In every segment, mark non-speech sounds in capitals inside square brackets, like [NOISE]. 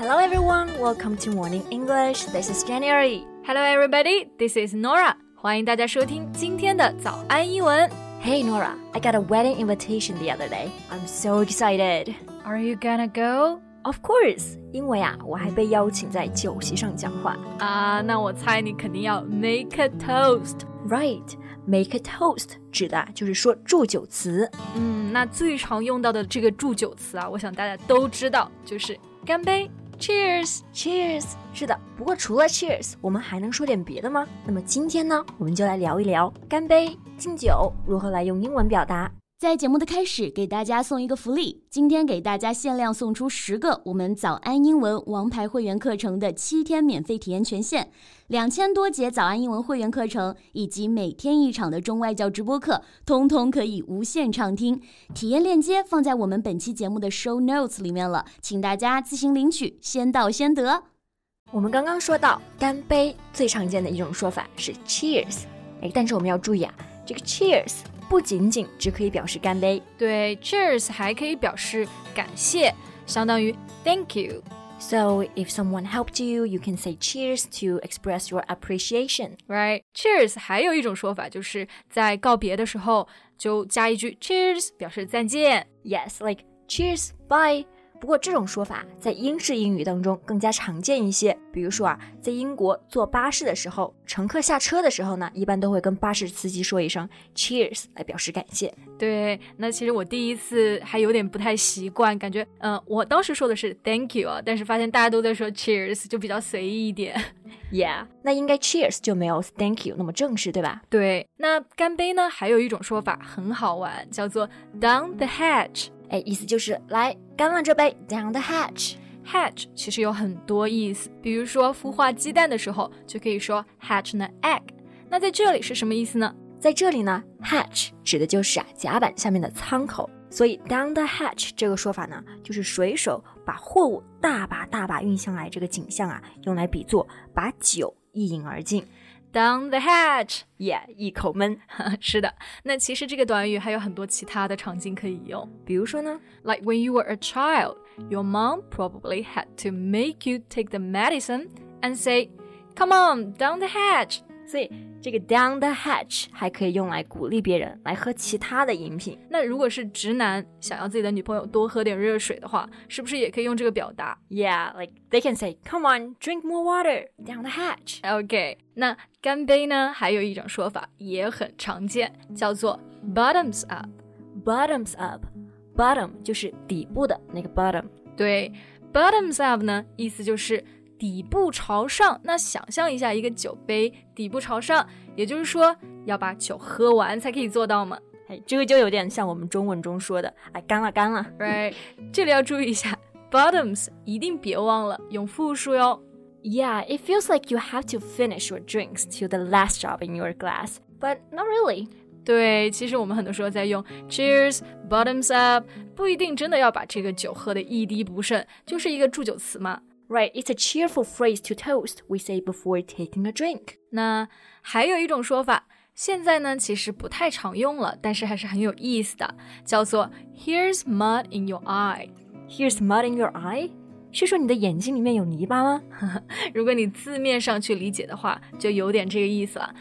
Hello everyone, welcome to Morning English. This is January. Hello everybody, this is Nora. 欢迎大家收听今天的早安英文。Hey Nora, I got a wedding invitation the other day. I'm so excited. Are you gonna go? Of course，因为啊，我还被邀请在酒席上讲话。啊，那我猜你肯定要 make a toast. Right, make a toast 指的就是说祝酒词。嗯，那最常用到的这个祝酒词啊，我想大家都知道，就是干杯。 Cheers，Cheers，是的。不过除了 Cheers，我们还能说点别的吗？那么今天呢，我们就来聊一聊干杯、敬酒如何来用英文表达。在节目的开始，给大家送一个福利。今天给大家限量送出十个我们早安英文王牌会员课程的七天免费体验权限，两千多节早安英文会员课程以及每天一场的中外教直播课，通通可以无限畅听。体验链接放在我们本期节目的 show notes 里面了，请大家自行领取，先到先得。我们刚刚说到干杯，最常见的一种说法是 cheers，哎，但是我们要注意啊，这个 cheers。不仅仅只可以表示干杯，对，cheers 还可以表示感谢，相当于 thank you。So if someone helped you, you can say cheers to express your appreciation. Right? Cheers 还有一种说法，就是在告别的时候就加一句 cheers 表示再见。Yes, like cheers, bye. 不过这种说法在英式英语当中更加常见一些。比如说啊，在英国坐巴士的时候，乘客下车的时候呢，一般都会跟巴士司机说一声 Cheers 来表示感谢。对，那其实我第一次还有点不太习惯，感觉嗯，我当时说的是 Thank you 啊，但是发现大家都在说 Cheers，就比较随意一点。Yeah，那应该 Cheers 就没有 Thank you 那么正式，对吧？对，那干杯呢，还有一种说法很好玩，叫做 Down the hatch。哎，意思就是来干了这杯，down the hatch。hatch 其实有很多意思，比如说孵化鸡蛋的时候就可以说 hatch an egg。那在这里是什么意思呢？在这里呢，hatch 指的就是啊甲板下面的舱口，所以 down the hatch 这个说法呢，就是水手把货物大把大把运上来这个景象啊，用来比作把酒一饮而尽。Down the hatch, yeah，一口闷。是的，那其实这个短语还有很多其他的场景可以用，比如说呢，like [LAUGHS] when you were a child, your mom probably had to make you take the medicine and say, "Come on, down the hatch." 所以这个 down the hatch 还可以用来鼓励别人来喝其他的饮品。那如果是直男想要自己的女朋友多喝点热水的话，是不是也可以用这个表达？Yeah, like they can say, "Come on, drink more water down the hatch." OK，那干杯呢？还有一种说法也很常见，叫做 bottoms up。Bottoms up, bottom 就是底部的那个 bottom。对，bottoms up 呢，意思就是。底部朝上，那想象一下一个酒杯底部朝上，也就是说要把酒喝完才可以做到嘛？哎，这个就有点像我们中文中说的，哎，干了干了，right？这里要注意一下，bottoms 一定别忘了用复数哟。Yeah, it feels like you have to finish your drinks to the last drop in your glass, but not really. 对，其实我们很多时候在用 cheers, bottoms up，不一定真的要把这个酒喝的一滴不剩，就是一个祝酒词嘛。Right, it's a cheerful phrase to toast we say before taking a drink. 那还有一种说法，现在呢其实不太常用了，但是还是很有意思的，叫做 "Here's mud in your eye." Here's mud in your eye. 是说你的眼睛里面有泥巴吗？如果你字面上去理解的话，就有点这个意思了。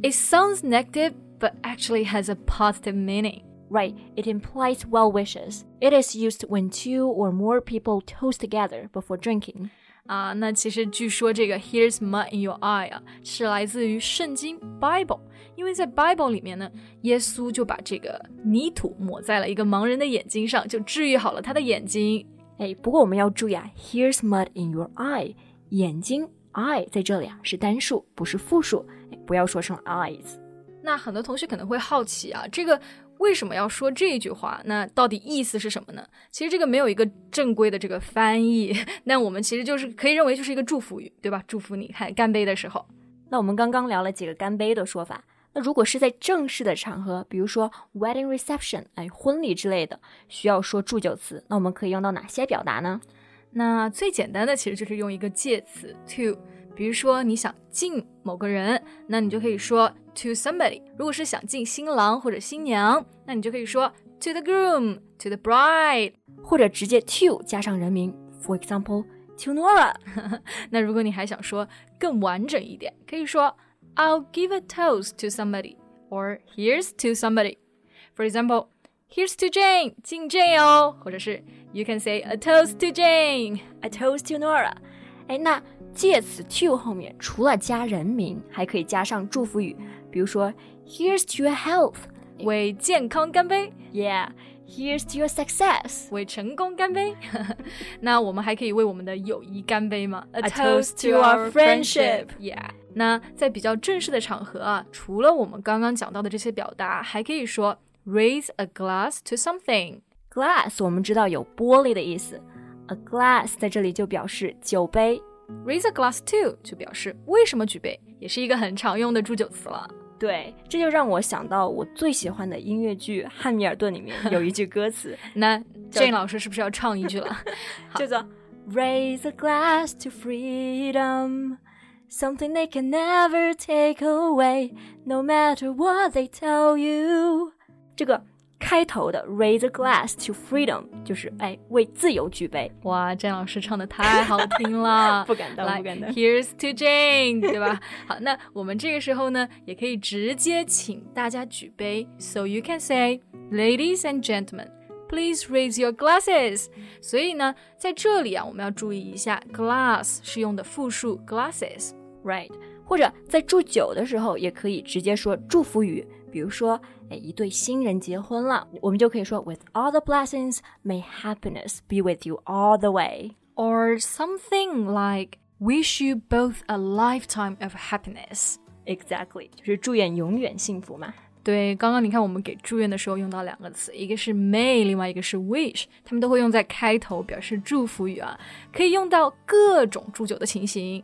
It [LAUGHS] sounds negative, but actually has a positive meaning. Right, it implies well wishes. It is used when two or more people toast together before drinking. 啊，那其实据说这个 "Here's mud in your eye" 啊，是来自于圣经 Bible，因为在 Bible 里面呢，耶稣就把这个泥土抹在了一个盲人的眼睛上，就治愈好了他的眼睛。哎，不过我们要注意啊，"Here's mud in your eye"，眼睛 eye 在这里啊是单数，不是复数，不要说成 eyes。那很多同学可能会好奇啊，这个。为什么要说这句话？那到底意思是什么呢？其实这个没有一个正规的这个翻译，[LAUGHS] 那我们其实就是可以认为就是一个祝福语，对吧？祝福你看干杯的时候。那我们刚刚聊了几个干杯的说法，那如果是在正式的场合，比如说 wedding reception，哎，婚礼之类的，需要说祝酒词，那我们可以用到哪些表达呢？那最简单的其实就是用一个介词 to。比如说你想敬某个人，那你就可以说 to somebody。如果是想敬新郎或者新娘，那你就可以说 to the groom, to the bride，或者直接 to 加上人名。For example, to Nora。那如果你还想说更完整一点，可以说 [LAUGHS] I'll give a toast to somebody or here's to somebody. For example, here's to Jane, 敬 Jane 哦，或者是 you can say a toast to Jane, a toast to Nora。哎，那 介词 to 后面除了加人名，还可以加上祝福语，比如说 here's to your health，为健康干杯。Yeah。Here's to your success，为成功干杯。那我们还可以为我们的友谊干杯吗？A toast to our friendship。Yeah。那在比较正式的场合啊，除了我们刚刚讲到的这些表达，还可以说 raise a glass to something。Glass 我们知道有玻璃的意思，a glass 在这里就表示酒杯。Raise a glass to 就表示为什么举杯，也是一个很常用的祝酒词了。对，这就让我想到我最喜欢的音乐剧《汉密尔顿》里面有一句歌词，那 Jane 老师是不是要唱一句了？叫做 Raise a glass to freedom, something they can never take away, no matter what they tell you。这个。开头的 Raise a glass to freedom，就是哎为自由举杯。哇，詹老师唱的太好听了，不敢当，不敢当。Here's to Jane，对吧？好，那我们这个时候呢，也可以直接请大家举杯。So you can say, ladies and gentlemen, please raise your glasses。所以呢，在这里啊，我们要注意一下，glass 是用的复数 glasses，right？或者在祝酒的时候，也可以直接说祝福语。比如说，哎，一对新人结婚了，我们就可以说 With all the blessings, may happiness be with you all the way, or something like Wish you both a lifetime of happiness. Exactly，就是祝愿永远幸福嘛。对，刚刚你看我们给祝愿的时候用到两个词，一个是 may，另外一个是 wish，他们都会用在开头表示祝福语啊，可以用到各种祝酒的情形。